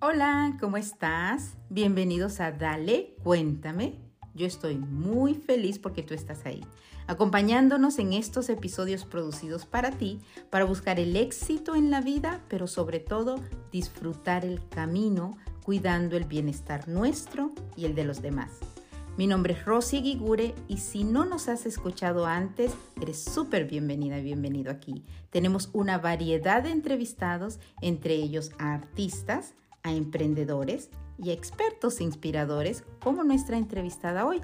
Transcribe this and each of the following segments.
Hola, ¿cómo estás? Bienvenidos a Dale, cuéntame. Yo estoy muy feliz porque tú estás ahí, acompañándonos en estos episodios producidos para ti, para buscar el éxito en la vida, pero sobre todo disfrutar el camino, cuidando el bienestar nuestro y el de los demás. Mi nombre es Rosy Guigure y si no nos has escuchado antes, eres súper bienvenida y bienvenido aquí. Tenemos una variedad de entrevistados, entre ellos artistas, a emprendedores y expertos inspiradores como nuestra entrevistada hoy,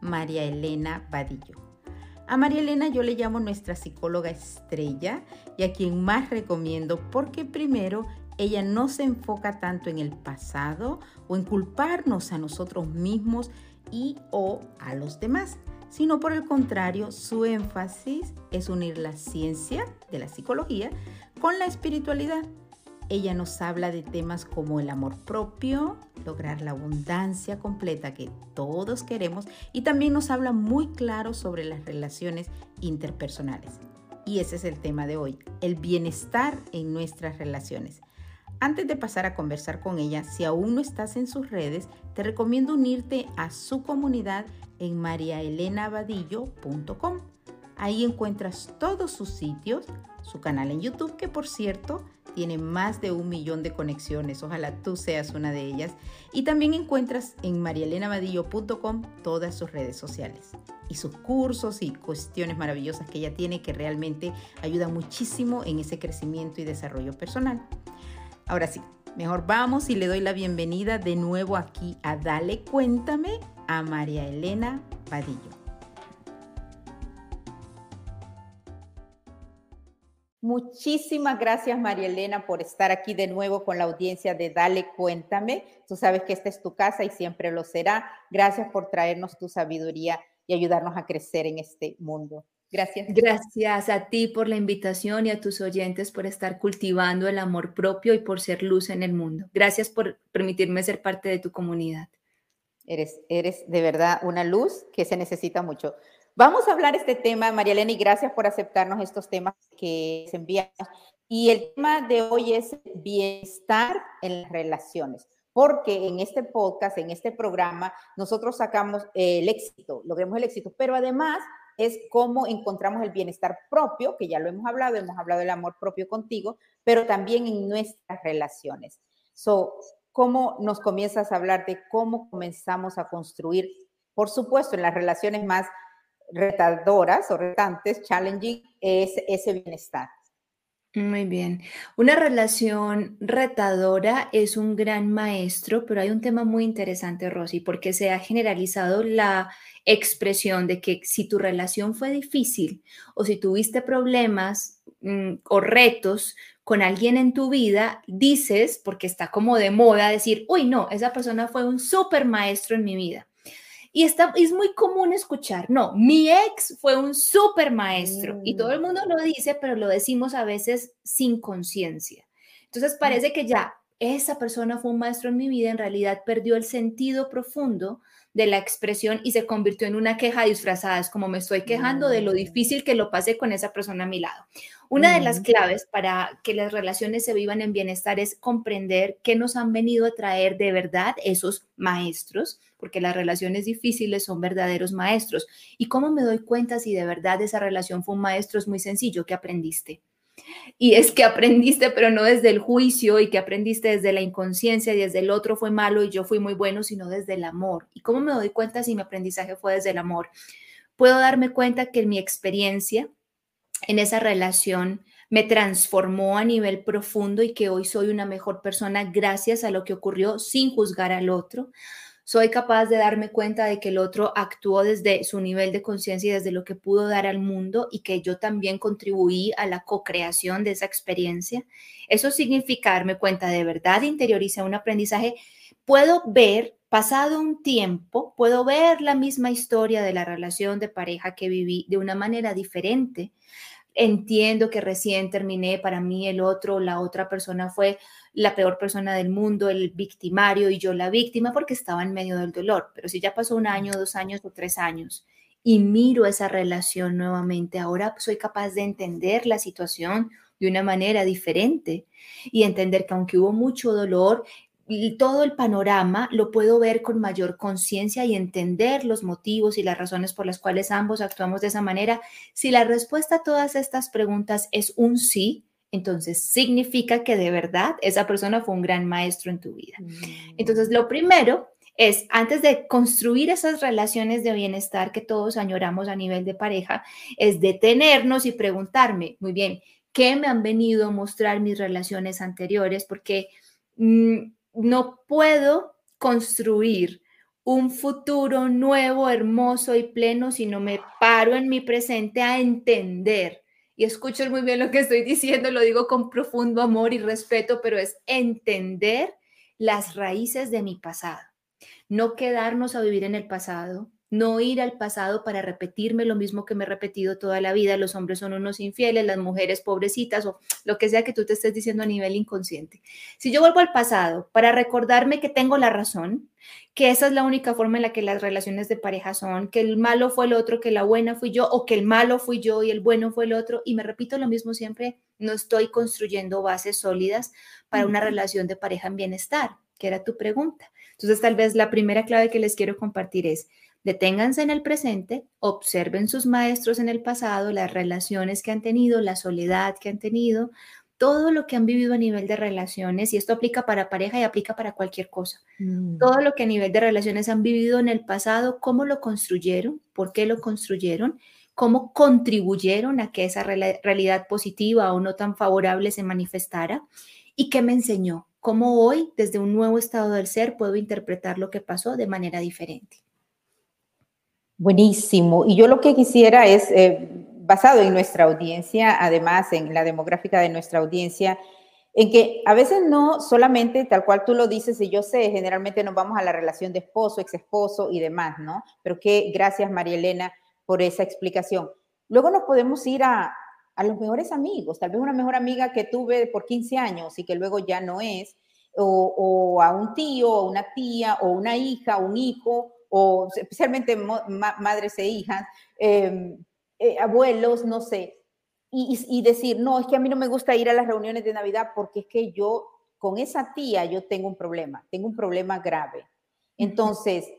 María Elena Vadillo. A María Elena yo le llamo nuestra psicóloga estrella y a quien más recomiendo porque primero ella no se enfoca tanto en el pasado o en culparnos a nosotros mismos y o a los demás, sino por el contrario, su énfasis es unir la ciencia de la psicología con la espiritualidad ella nos habla de temas como el amor propio, lograr la abundancia completa que todos queremos y también nos habla muy claro sobre las relaciones interpersonales. Y ese es el tema de hoy, el bienestar en nuestras relaciones. Antes de pasar a conversar con ella, si aún no estás en sus redes, te recomiendo unirte a su comunidad en mariaelenavadillo.com. Ahí encuentras todos sus sitios, su canal en YouTube, que por cierto tiene más de un millón de conexiones. Ojalá tú seas una de ellas. Y también encuentras en marialenavadillo.com todas sus redes sociales y sus cursos y cuestiones maravillosas que ella tiene que realmente ayudan muchísimo en ese crecimiento y desarrollo personal. Ahora sí, mejor vamos y le doy la bienvenida de nuevo aquí a Dale Cuéntame a María Elena Vadillo. Muchísimas gracias, María Elena, por estar aquí de nuevo con la audiencia de Dale Cuéntame. Tú sabes que esta es tu casa y siempre lo será. Gracias por traernos tu sabiduría y ayudarnos a crecer en este mundo. Gracias. Gracias a ti por la invitación y a tus oyentes por estar cultivando el amor propio y por ser luz en el mundo. Gracias por permitirme ser parte de tu comunidad. Eres, eres de verdad una luz que se necesita mucho. Vamos a hablar este tema, María Elena, y gracias por aceptarnos estos temas que se envían. Y el tema de hoy es bienestar en las relaciones, porque en este podcast, en este programa, nosotros sacamos el éxito, logremos el éxito, pero además es cómo encontramos el bienestar propio, que ya lo hemos hablado, hemos hablado del amor propio contigo, pero también en nuestras relaciones. So, ¿cómo nos comienzas a hablar de cómo comenzamos a construir, por supuesto, en las relaciones más retadoras o retantes, challenging, es ese bienestar. Muy bien. Una relación retadora es un gran maestro, pero hay un tema muy interesante, Rosy, porque se ha generalizado la expresión de que si tu relación fue difícil o si tuviste problemas mm, o retos con alguien en tu vida, dices, porque está como de moda, decir, uy, no, esa persona fue un súper maestro en mi vida. Y está, es muy común escuchar, no, mi ex fue un súper maestro y todo el mundo lo dice, pero lo decimos a veces sin conciencia. Entonces parece que ya esa persona fue un maestro en mi vida, en realidad perdió el sentido profundo de la expresión y se convirtió en una queja disfrazada. Es como me estoy quejando de lo mm. difícil que lo pasé con esa persona a mi lado. Una de las claves para que las relaciones se vivan en bienestar es comprender qué nos han venido a traer de verdad esos maestros, porque las relaciones difíciles son verdaderos maestros. ¿Y cómo me doy cuenta si de verdad esa relación fue un maestro? Es muy sencillo, ¿qué aprendiste? Y es que aprendiste, pero no desde el juicio y que aprendiste desde la inconsciencia y desde el otro fue malo y yo fui muy bueno, sino desde el amor. ¿Y cómo me doy cuenta si mi aprendizaje fue desde el amor? Puedo darme cuenta que mi experiencia en esa relación me transformó a nivel profundo y que hoy soy una mejor persona gracias a lo que ocurrió sin juzgar al otro. Soy capaz de darme cuenta de que el otro actuó desde su nivel de conciencia y desde lo que pudo dar al mundo y que yo también contribuí a la co-creación de esa experiencia. Eso significa darme cuenta de verdad, interioricé un aprendizaje. Puedo ver, pasado un tiempo, puedo ver la misma historia de la relación de pareja que viví de una manera diferente entiendo que recién terminé, para mí el otro, la otra persona fue la peor persona del mundo, el victimario y yo la víctima porque estaba en medio del dolor. Pero si ya pasó un año, dos años o tres años y miro esa relación nuevamente, ahora soy capaz de entender la situación de una manera diferente y entender que aunque hubo mucho dolor, todo el panorama lo puedo ver con mayor conciencia y entender los motivos y las razones por las cuales ambos actuamos de esa manera. Si la respuesta a todas estas preguntas es un sí, entonces significa que de verdad esa persona fue un gran maestro en tu vida. Entonces, lo primero es, antes de construir esas relaciones de bienestar que todos añoramos a nivel de pareja, es detenernos y preguntarme, muy bien, ¿qué me han venido a mostrar mis relaciones anteriores? Porque... Mm, no puedo construir un futuro nuevo, hermoso y pleno si no me paro en mi presente a entender. Y escucho muy bien lo que estoy diciendo, lo digo con profundo amor y respeto, pero es entender las raíces de mi pasado. No quedarnos a vivir en el pasado, no ir al pasado para repetirme lo mismo que me he repetido toda la vida, los hombres son unos infieles, las mujeres pobrecitas o lo que sea que tú te estés diciendo a nivel inconsciente. Si yo vuelvo al pasado para recordarme que tengo la razón, que esa es la única forma en la que las relaciones de pareja son, que el malo fue el otro, que la buena fui yo, o que el malo fui yo y el bueno fue el otro, y me repito lo mismo siempre, no estoy construyendo bases sólidas para una relación de pareja en bienestar, que era tu pregunta. Entonces, tal vez la primera clave que les quiero compartir es, Deténganse en el presente, observen sus maestros en el pasado, las relaciones que han tenido, la soledad que han tenido, todo lo que han vivido a nivel de relaciones, y esto aplica para pareja y aplica para cualquier cosa, mm. todo lo que a nivel de relaciones han vivido en el pasado, cómo lo construyeron, por qué lo construyeron, cómo contribuyeron a que esa realidad positiva o no tan favorable se manifestara y qué me enseñó, cómo hoy, desde un nuevo estado del ser, puedo interpretar lo que pasó de manera diferente. Buenísimo. Y yo lo que quisiera es, eh, basado en nuestra audiencia, además en la demográfica de nuestra audiencia, en que a veces no solamente tal cual tú lo dices y yo sé, generalmente nos vamos a la relación de esposo, ex esposo y demás, ¿no? Pero que gracias María Elena por esa explicación. Luego nos podemos ir a, a los mejores amigos, tal vez una mejor amiga que tuve por 15 años y que luego ya no es, o, o a un tío, o una tía, o una hija, un hijo, o especialmente madres e hijas, em, eh, abuelos, no sé, y, decir, no, es que a mí no me gusta ir a las reuniones de Navidad porque es que yo, con esa tía, yo tengo un problema, tengo un problema grave. Entonces,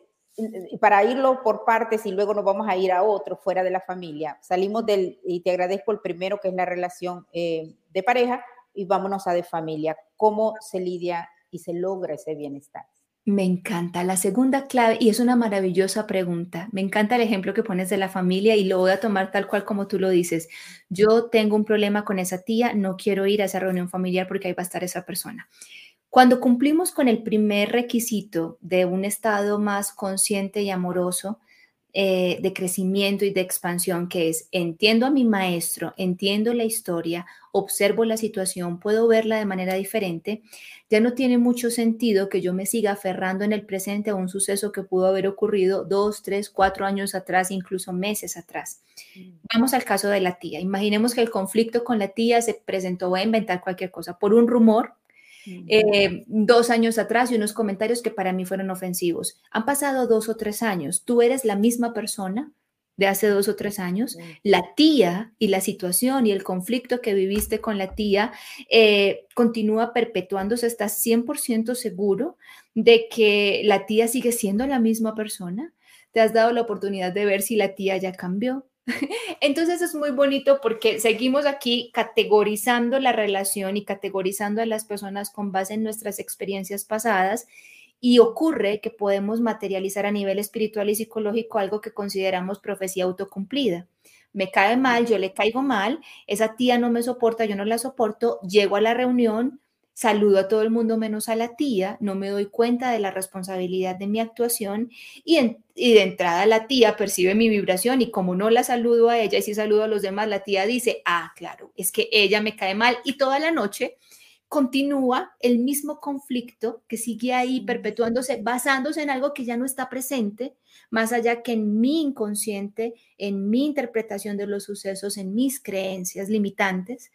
para irlo por partes y luego nos vamos a ir a otro fuera de la familia, salimos del, y te agradezco el primero, que es la relación eh, de pareja, y vámonos a de familia. ¿Cómo se lidia y se logra ese bienestar? Me encanta. La segunda clave, y es una maravillosa pregunta, me encanta el ejemplo que pones de la familia y lo voy a tomar tal cual como tú lo dices. Yo tengo un problema con esa tía, no quiero ir a esa reunión familiar porque ahí va a estar esa persona. Cuando cumplimos con el primer requisito de un estado más consciente y amoroso, eh, de crecimiento y de expansión, que es entiendo a mi maestro, entiendo la historia, observo la situación, puedo verla de manera diferente, ya no tiene mucho sentido que yo me siga aferrando en el presente a un suceso que pudo haber ocurrido dos, tres, cuatro años atrás, incluso meses atrás. Mm. Vamos al caso de la tía. Imaginemos que el conflicto con la tía se presentó, voy a inventar cualquier cosa, por un rumor eh, dos años atrás y unos comentarios que para mí fueron ofensivos. Han pasado dos o tres años. Tú eres la misma persona de hace dos o tres años. La tía y la situación y el conflicto que viviste con la tía eh, continúa perpetuándose. ¿Estás 100% seguro de que la tía sigue siendo la misma persona? ¿Te has dado la oportunidad de ver si la tía ya cambió? Entonces es muy bonito porque seguimos aquí categorizando la relación y categorizando a las personas con base en nuestras experiencias pasadas y ocurre que podemos materializar a nivel espiritual y psicológico algo que consideramos profecía autocumplida. Me cae mal, yo le caigo mal, esa tía no me soporta, yo no la soporto, llego a la reunión, saludo a todo el mundo menos a la tía, no me doy cuenta de la responsabilidad de mi actuación y, de entrada la tía percibe mi vibración y como no la saludo a ella y si saludo a los demás, la tía dice, ah, claro, es que ella me cae mal y toda la noche continúa el mismo conflicto que sigue ahí perpetuándose, basándose en algo que ya no está presente, más allá que en mi inconsciente, en mi interpretación de los sucesos, en mis creencias limitantes.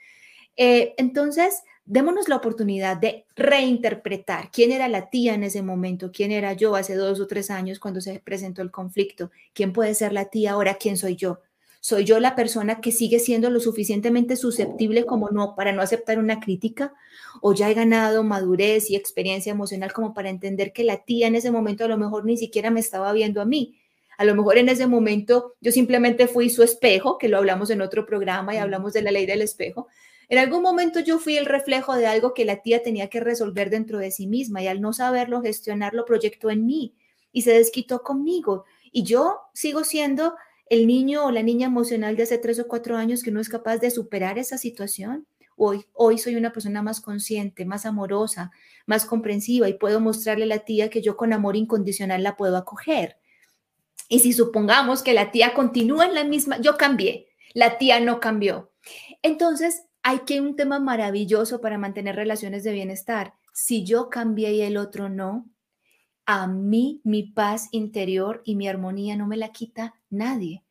Eh, entonces, démonos la oportunidad de reinterpretar quién era la tía en ese momento, quién era yo hace dos o tres años cuando se presentó el conflicto, quién puede ser la tía ahora, quién soy yo. ¿Soy yo la persona que sigue siendo lo suficientemente susceptible como no para no aceptar una crítica? ¿O ya he ganado madurez y experiencia emocional como para entender que la tía en ese momento a lo mejor ni siquiera me estaba viendo a mí? A lo mejor en ese momento yo simplemente fui su espejo, que lo hablamos en otro programa y hablamos de la ley del espejo, en algún momento yo fui el reflejo de algo que la tía tenía que resolver dentro de sí misma y al no saberlo gestionar lo proyectó en mí y se desquitó conmigo. Y yo sigo siendo el niño o la niña emocional de hace tres o cuatro años que no es capaz de superar esa situación. Hoy, hoy soy una persona más consciente, más amorosa, más comprensiva y puedo mostrarle a la tía que yo con amor incondicional la puedo acoger. Y si supongamos que la tía continúa en la misma, yo cambié, la tía no cambió. Entonces, hay que un tema maravilloso para mantener relaciones de bienestar. Si yo cambié y el otro no, a mí mi paz interior y mi armonía no me la quita nadie,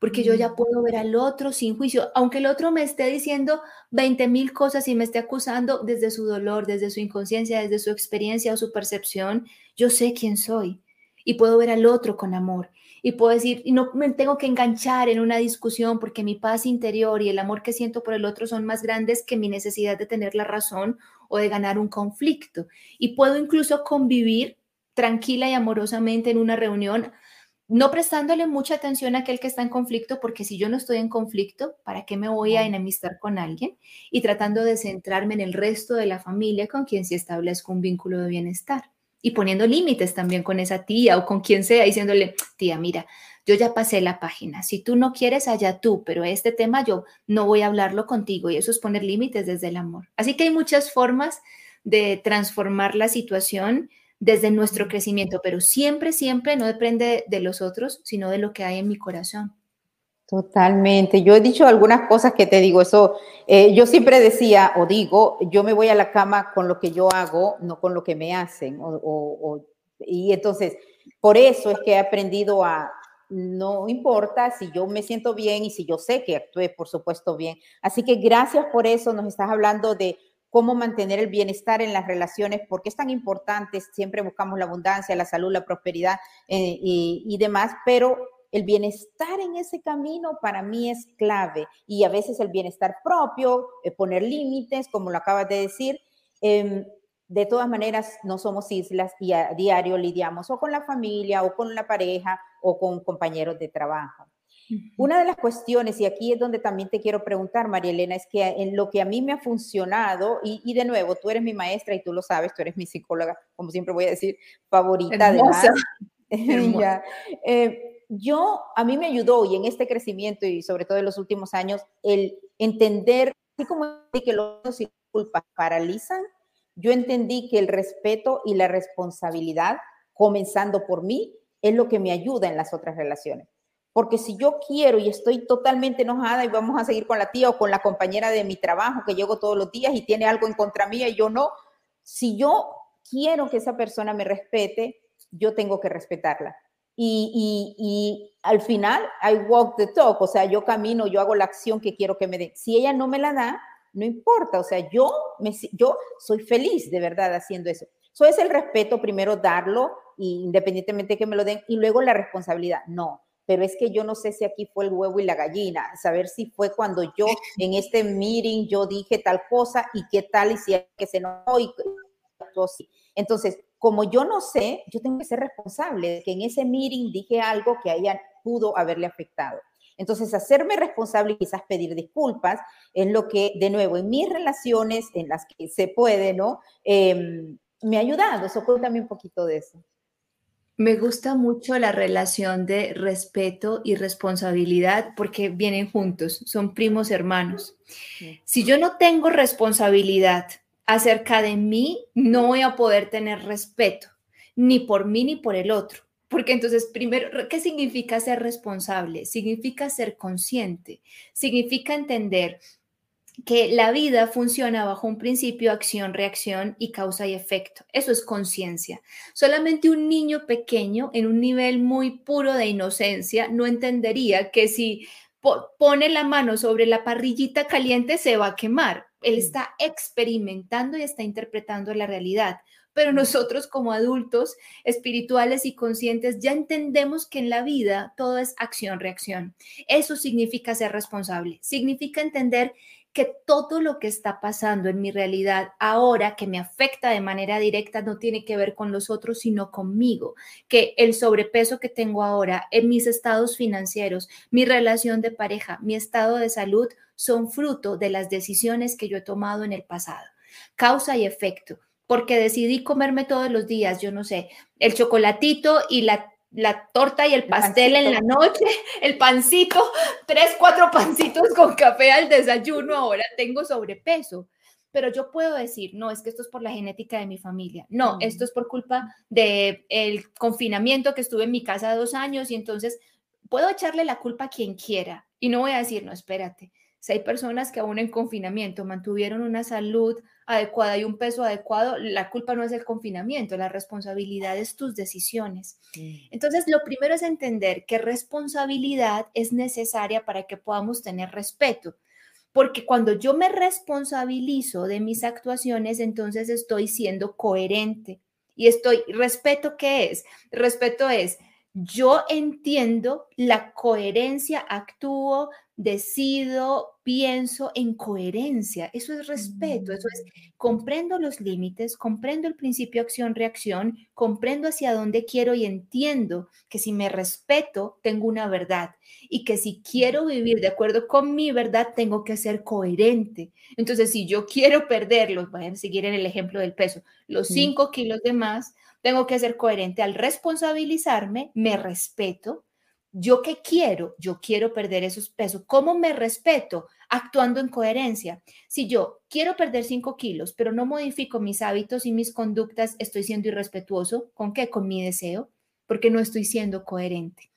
porque yo ya mm. puedo ver al otro sin juicio, aunque el otro me esté diciendo 20 mil cosas y me esté acusando desde su dolor, desde su inconsciencia, desde su experiencia o su percepción, yo sé quién soy y puedo ver al otro con amor y puedo decir, y no me tengo que enganchar en una discusión porque mi paz interior y el amor que siento por el otro son más grandes que mi necesidad de tener la razón o de ganar un conflicto. Y puedo incluso convivir tranquila y amorosamente en una reunión, no prestándole mucha atención a aquel que está en conflicto, porque si yo no estoy en conflicto, ¿para qué me voy a enemistar con alguien? Y tratando de centrarme en el resto de la familia con quien sí establezco un vínculo de bienestar y poniendo límites también con esa tía o con quien sea, diciéndole, tía, mira, yo ya pasé la página, si tú no quieres, allá tú, pero este tema yo no voy a hablarlo contigo y eso es poner límites desde el amor. Así que hay muchas formas de transformar la situación desde nuestro crecimiento, pero siempre, siempre no depende de los otros, sino de lo que hay en mi corazón. Totalmente. Yo he dicho algunas cosas que te digo, eso, eh, yo siempre decía o digo, yo me voy a la cama con lo que yo hago, no con lo que me hacen. y entonces, por eso es que he aprendido a, no importa si yo me siento bien y si yo sé que actué, por supuesto, bien. Así que gracias por eso, nos estás hablando de cómo mantener el bienestar en las relaciones, porque es tan importante, siempre buscamos la abundancia, la salud, la prosperidad eh, y, y demás, pero el bienestar en ese camino para mí es clave y a veces el bienestar propio, eh, poner límites, como lo acabas de decir. Em, de todas maneras, no somos islas y a diario lidiamos o con la familia o con la pareja o con compañeros de trabajo. Una de las cuestiones, y aquí es donde también te quiero preguntar, María Elena, es que en lo que a mí me ha funcionado, y, de nuevo, tú eres mi maestra y tú lo sabes, tú eres mi psicóloga, como siempre voy a decir, favorita además. Eh, yo, a mí me ayudó y en este crecimiento y sobre todo en los últimos años, el entender, así como que los y culpas paralizan, yo entendí que el respeto y la responsabilidad, comenzando por mí, es lo que me ayuda en las otras relaciones. Porque si yo quiero y estoy totalmente enojada y vamos a seguir con la tía o con la compañera de mi trabajo que llego todos los días y tiene algo en contra mía y yo no, si yo quiero que esa persona me respete, yo tengo que respetarla y, al final, I walk the talk, o sea, yo camino, yo hago la acción que quiero que me dé. Si ella no me la da, no importa, o sea, yo, me, yo soy feliz de verdad haciendo eso. Eso es el respeto, primero darlo, independientemente de que me lo den, y luego la responsabilidad. No, pero es que yo no sé si aquí fue el huevo y la gallina, saber si fue cuando yo en este meeting yo dije tal cosa y qué tal y si es que se no y Entonces, como yo no sé, yo tengo que ser responsable de que en ese meeting dije algo que a ella pudo haberle afectado. Entonces, hacerme responsable y quizás pedir disculpas es lo que, de nuevo, en mis relaciones en las que se puede, ¿no? Em, me ha ayudado. Eso cuéntame un poquito de eso. Me gusta mucho la relación de respeto y responsabilidad porque vienen juntos, son primos hermanos. Si yo no tengo responsabilidad acerca de mí, no voy a poder tener respeto, ni por mí ni por el otro. Porque entonces, primero, ¿qué significa ser responsable? Significa ser consciente, significa entender que la vida funciona bajo un principio acción, reacción y causa y efecto. Eso es conciencia. Solamente un niño pequeño en un nivel muy puro de inocencia no entendería que si pone la mano sobre la parrillita caliente se va a quemar. Él está experimentando y está interpretando la realidad. Pero nosotros como adultos espirituales y conscientes ya entendemos que en la vida todo es acción-reacción. Eso significa ser responsable. Significa entender que todo lo que está pasando en mi realidad ahora que me afecta de manera directa no tiene que ver con los otros, sino conmigo, que el sobrepeso que tengo ahora en mis estados financieros, mi relación de pareja, mi estado de salud son fruto de las decisiones que yo he tomado en el pasado. Causa y efecto porque decidí comerme todos los días, yo no sé, el chocolatito y la la torta y el pastel en la noche, el pancito, tres, cuatro pancitos con café al desayuno, ahora tengo sobrepeso. Pero yo puedo decir, no, es que esto es por la genética de mi familia. No, esto es por culpa del el confinamiento que estuve en mi casa dos años y entonces puedo echarle la culpa a quien quiera y no voy a decir, no, espérate, si hay personas que aún en confinamiento mantuvieron una salud adecuada y un peso adecuado, la culpa no es el confinamiento, la responsabilidad es tus decisiones. Entonces, lo primero es entender que responsabilidad es necesaria para que podamos tener respeto. Porque cuando yo me responsabilizo de mis actuaciones, entonces estoy siendo coherente. Y estoy, respeto, ¿qué es? Respeto es, yo entiendo la coherencia, actúo, decido, pienso en coherencia. Eso es respeto, eso es mm. comprendo los límites, comprendo el principio acción-reacción, comprendo hacia dónde quiero y entiendo que si me respeto, tengo una verdad y que si quiero vivir de acuerdo con mi verdad, tengo que ser coherente. Entonces, si yo quiero perderlos, voy a seguir en el ejemplo del peso, los 5 kilos de más, tengo que ser coherente al responsabilizarme, me respeto, ¿Yo qué quiero? Yo quiero perder esos pesos. ¿Cómo me respeto? Actuando en coherencia. Si yo quiero perder 5 kilos, pero no modifico mis hábitos y mis conductas, estoy siendo irrespetuoso. ¿Con qué? Con mi deseo, porque no estoy siendo coherente.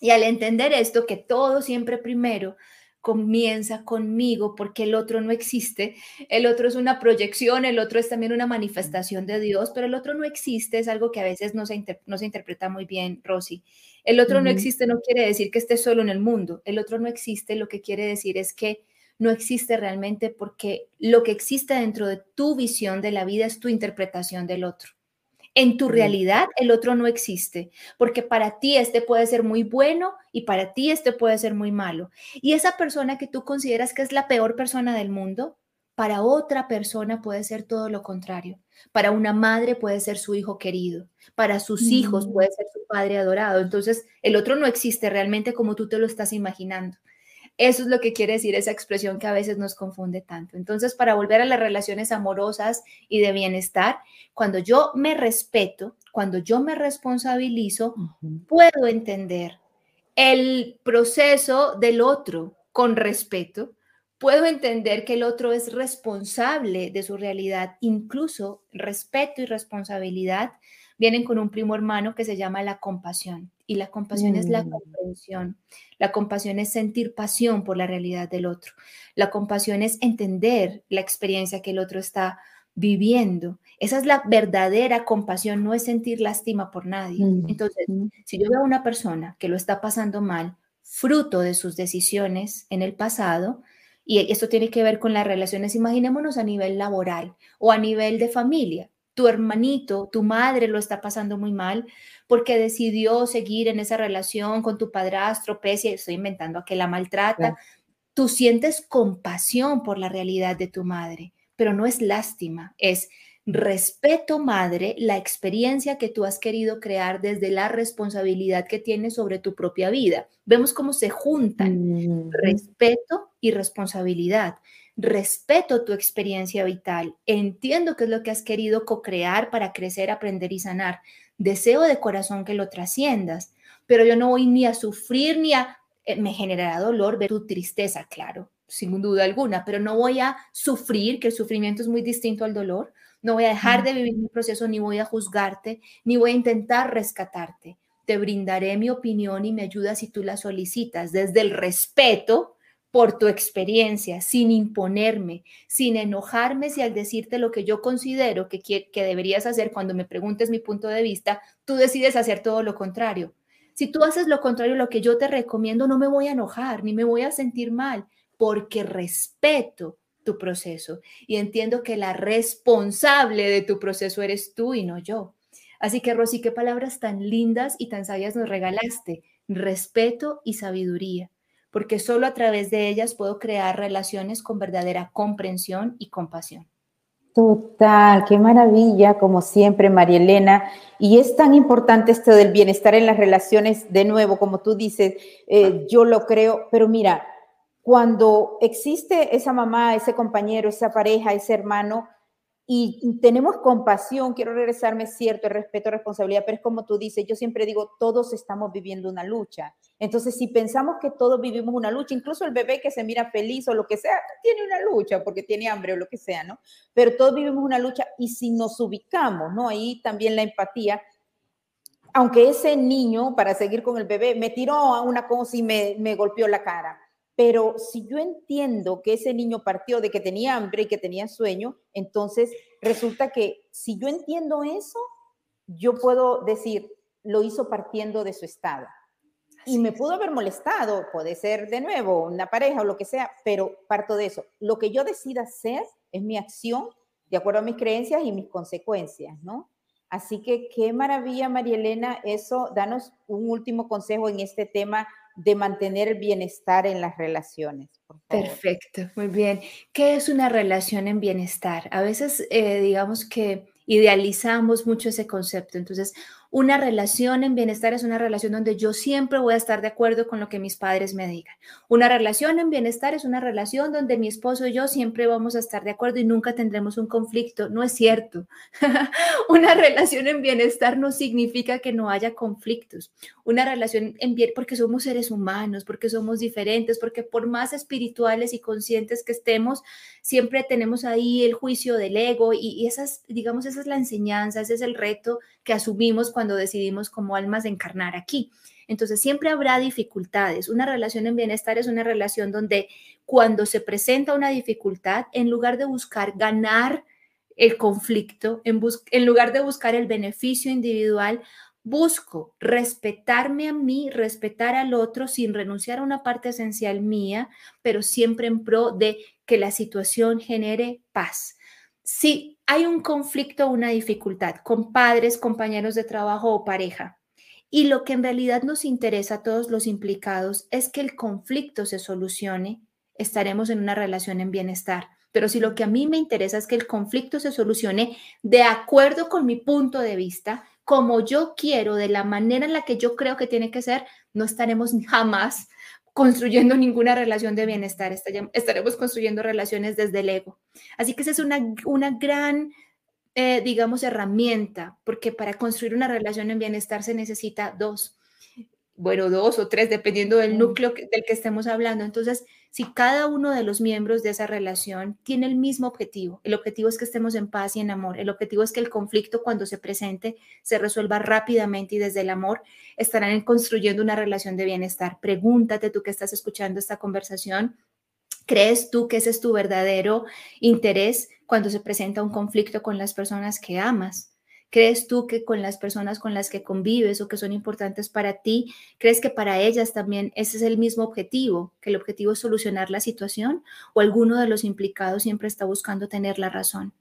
Y al entender esto, que todo siempre primero comienza conmigo porque el otro no existe, el otro es una proyección, el otro es también una manifestación de Dios, pero el otro no existe, es algo que a veces no se, no se interpreta muy bien, Rosy. El otro no existe no quiere decir que esté solo en el mundo, el otro no existe, lo que quiere decir es que no existe realmente porque lo que existe dentro de tu visión de la vida es tu interpretación del otro. En tu realidad el otro no existe, porque para ti este puede ser muy bueno y para ti este puede ser muy malo. Y esa persona que tú consideras que es la peor persona del mundo, para otra persona puede ser todo lo contrario. Para una madre puede ser su hijo querido, para sus hijos mm. puede ser su padre adorado. Entonces, el otro no existe realmente como tú te lo estás imaginando. Eso es lo que quiere decir esa expresión que a veces nos confunde tanto. Entonces, para volver a las relaciones amorosas y de bienestar, cuando yo me respeto, cuando yo me responsabilizo, puedo entender el proceso del otro con respeto, puedo entender que el otro es responsable de su realidad, incluso respeto y responsabilidad vienen con un primo hermano que se llama la compasión. Y la compasión es la mm. comprensión. La compasión es sentir pasión por la realidad del otro. La compasión es entender la experiencia que el otro está viviendo. Esa es la verdadera compasión, no es sentir lástima por nadie. Mm, Entonces, mm. si yo veo a una persona que lo está pasando mal, fruto de sus decisiones en el pasado, y esto tiene que ver con las relaciones, imaginémonos a nivel laboral o a nivel de familia tu hermanito, tu madre lo está pasando muy mal porque decidió seguir en esa relación con tu padrastro, pese, estoy inventando a que la maltrata. Tú sientes compasión por la realidad de tu madre, pero no es lástima, es respeto, madre, la experiencia que tú has querido crear desde la responsabilidad que tienes sobre tu propia vida. Vemos cómo se juntan respeto y responsabilidad respeto tu experiencia vital, entiendo qué es lo que has querido co-crear para crecer, aprender y sanar. Deseo de corazón que lo trasciendas, pero yo no voy ni a sufrir ni a... Eh, me generará dolor ver tu tristeza, claro, sin duda alguna, pero no voy a sufrir, que el sufrimiento es muy distinto al dolor, no voy a dejar de vivir mi proceso, ni voy a juzgarte, ni voy a intentar rescatarte. Te brindaré mi opinión y mi ayuda si tú la solicitas, desde el respeto por tu experiencia, sin imponerme, sin enojarme si al decirte lo que yo considero que, deberías hacer cuando me preguntes mi punto de vista, tú decides hacer todo lo contrario. Si tú haces lo contrario a lo que yo te recomiendo, no me voy a enojar ni me voy a sentir mal, porque respeto tu proceso y entiendo que la responsable de tu proceso eres tú y no yo. Así que, Rosy, qué palabras tan lindas y tan sabias nos regalaste. Respeto y sabiduría porque solo a través de ellas puedo crear relaciones con verdadera comprensión y compasión. Total, qué maravilla, como siempre, María Elena. Y es tan importante esto del bienestar en las relaciones, de nuevo, como tú dices, eh, yo lo creo, pero mira, cuando existe esa mamá, ese compañero, esa pareja, ese hermano, y tenemos compasión, quiero regresarme, cierto, el respeto, responsabilidad, pero es como tú dices, yo siempre digo, todos estamos viviendo una lucha. Entonces, si pensamos que todos vivimos una lucha, incluso el bebé que se mira feliz o lo que sea, tiene una lucha porque tiene hambre o lo que sea, ¿no? Pero todos vivimos una lucha y si nos ubicamos, ¿no? Ahí también la empatía, aunque ese niño, para seguir con el bebé, me tiró a una cosa y me, me golpeó la cara pero si yo entiendo que ese niño partió de que tenía hambre y que tenía sueño, entonces resulta que si yo entiendo eso, yo puedo decir, lo hizo partiendo de su estado. Y me pudo haber molestado, puede ser de nuevo una pareja o lo que sea, pero parto de eso. Lo que yo decida hacer es mi acción de acuerdo a mis creencias y mis consecuencias, ¿no? Así que qué maravilla, María Elena, eso, danos un último consejo en este tema de mantener el bienestar en las relaciones. Perfecto, muy bien. ¿Qué es una relación en bienestar? A veces, eh, digamos que idealizamos mucho ese concepto. Entonces, una relación en bienestar es una relación donde yo siempre voy a estar de acuerdo con lo que mis padres me digan. Una relación en bienestar es una relación donde mi esposo y yo siempre vamos a estar de acuerdo y nunca tendremos un conflicto. No es cierto. una relación en bienestar no significa que no haya conflictos. Una relación en bien porque somos seres humanos, porque somos diferentes, porque por más espirituales y conscientes que estemos, siempre tenemos ahí el juicio del ego y, esas, digamos, esa es la enseñanza, ese es el reto que asumimos cuando decidimos como almas encarnar aquí. Entonces siempre habrá dificultades. Una relación en bienestar es una relación donde cuando se presenta una dificultad, en lugar de buscar ganar el conflicto, en, lugar de buscar el beneficio individual, busco respetarme a mí, respetar al otro sin renunciar a una parte esencial mía, pero siempre en pro de que la situación genere paz. Sí, hay un conflicto una dificultad con padres, compañeros de trabajo o pareja. Y lo que en realidad nos interesa a todos los implicados es que el conflicto se solucione, estaremos en una relación en bienestar. Pero si lo que a mí me interesa es que el conflicto se solucione de acuerdo con mi punto de vista, como yo quiero, de la manera en la que yo creo que tiene que ser, no estaremos jamás construyendo ninguna relación de bienestar, estaremos construyendo relaciones desde el ego. Así que esa es una, una gran, eh, digamos, herramienta, porque para construir una relación en bienestar se necesita dos, bueno, dos o tres, dependiendo del núcleo del que estemos hablando. Entonces, si cada uno de los miembros de esa relación tiene el mismo objetivo, el objetivo es que estemos en paz y en amor, el objetivo es que el conflicto cuando se presente se resuelva rápidamente y desde el amor, estarán construyendo una relación de bienestar. Pregúntate tú que estás escuchando esta conversación, ¿crees tú que ese es tu verdadero interés cuando se presenta un conflicto con las personas que amas? ¿Crees tú que con las personas con las que convives o que son importantes para ti, crees que para ellas también ese es el mismo objetivo, que el objetivo es solucionar la situación o alguno de los implicados siempre está buscando tener la razón?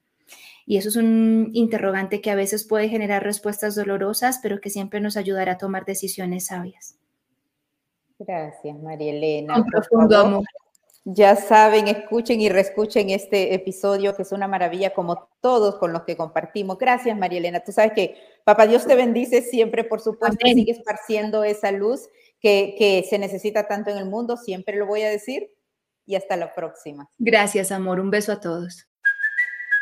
Y eso es un interrogante que a veces puede generar respuestas dolorosas, pero que siempre nos ayudará a tomar decisiones sabias. Gracias, María Elena. Con profundo amor. Ya saben, escuchen y reescuchen este episodio que es una maravilla como todos con los que compartimos. Gracias, María Elena. Tú sabes que Papá Dios te bendice siempre, por supuesto, sigue esparciendo esa luz que, que se necesita tanto en el mundo, siempre lo voy a decir. Y hasta la próxima. Gracias, amor. Un beso a todos.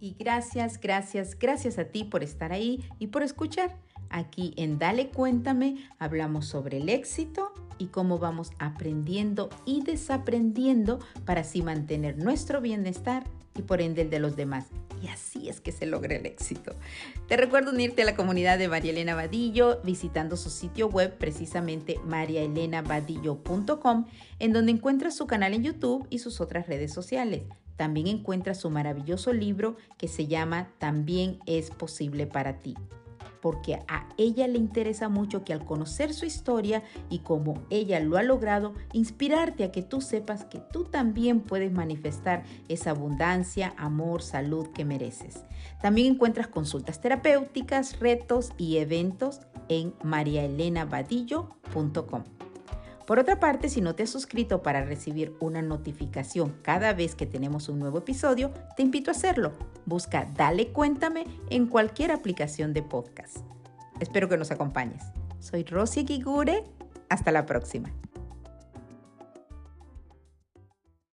Y gracias, gracias, gracias a ti por estar ahí y por escuchar. Aquí en Dale Cuéntame hablamos sobre el éxito y cómo vamos aprendiendo y desaprendiendo para así mantener nuestro bienestar y por ende el de los demás. Y así es que se logra el éxito. Te recuerdo unirte a la comunidad de María Elena Vadillo visitando su sitio web precisamente mariaelenavadillo.com en donde encuentras su canal en YouTube y sus otras redes sociales. También encuentras su maravilloso libro que se llama También es posible para ti porque a ella le interesa mucho que al conocer su historia y cómo ella lo ha logrado, inspirarte a que tú sepas que tú también puedes manifestar esa abundancia, amor, salud que mereces. También encuentras consultas terapéuticas, retos y eventos en mariaelenavadillo.com. Por otra parte, si no te has suscrito para recibir una notificación cada vez que tenemos un nuevo episodio, te invito a hacerlo. Busca Dale Cuéntame en cualquier aplicación de podcast. Espero que nos acompañes. Soy Rosy Kigure. Hasta la próxima.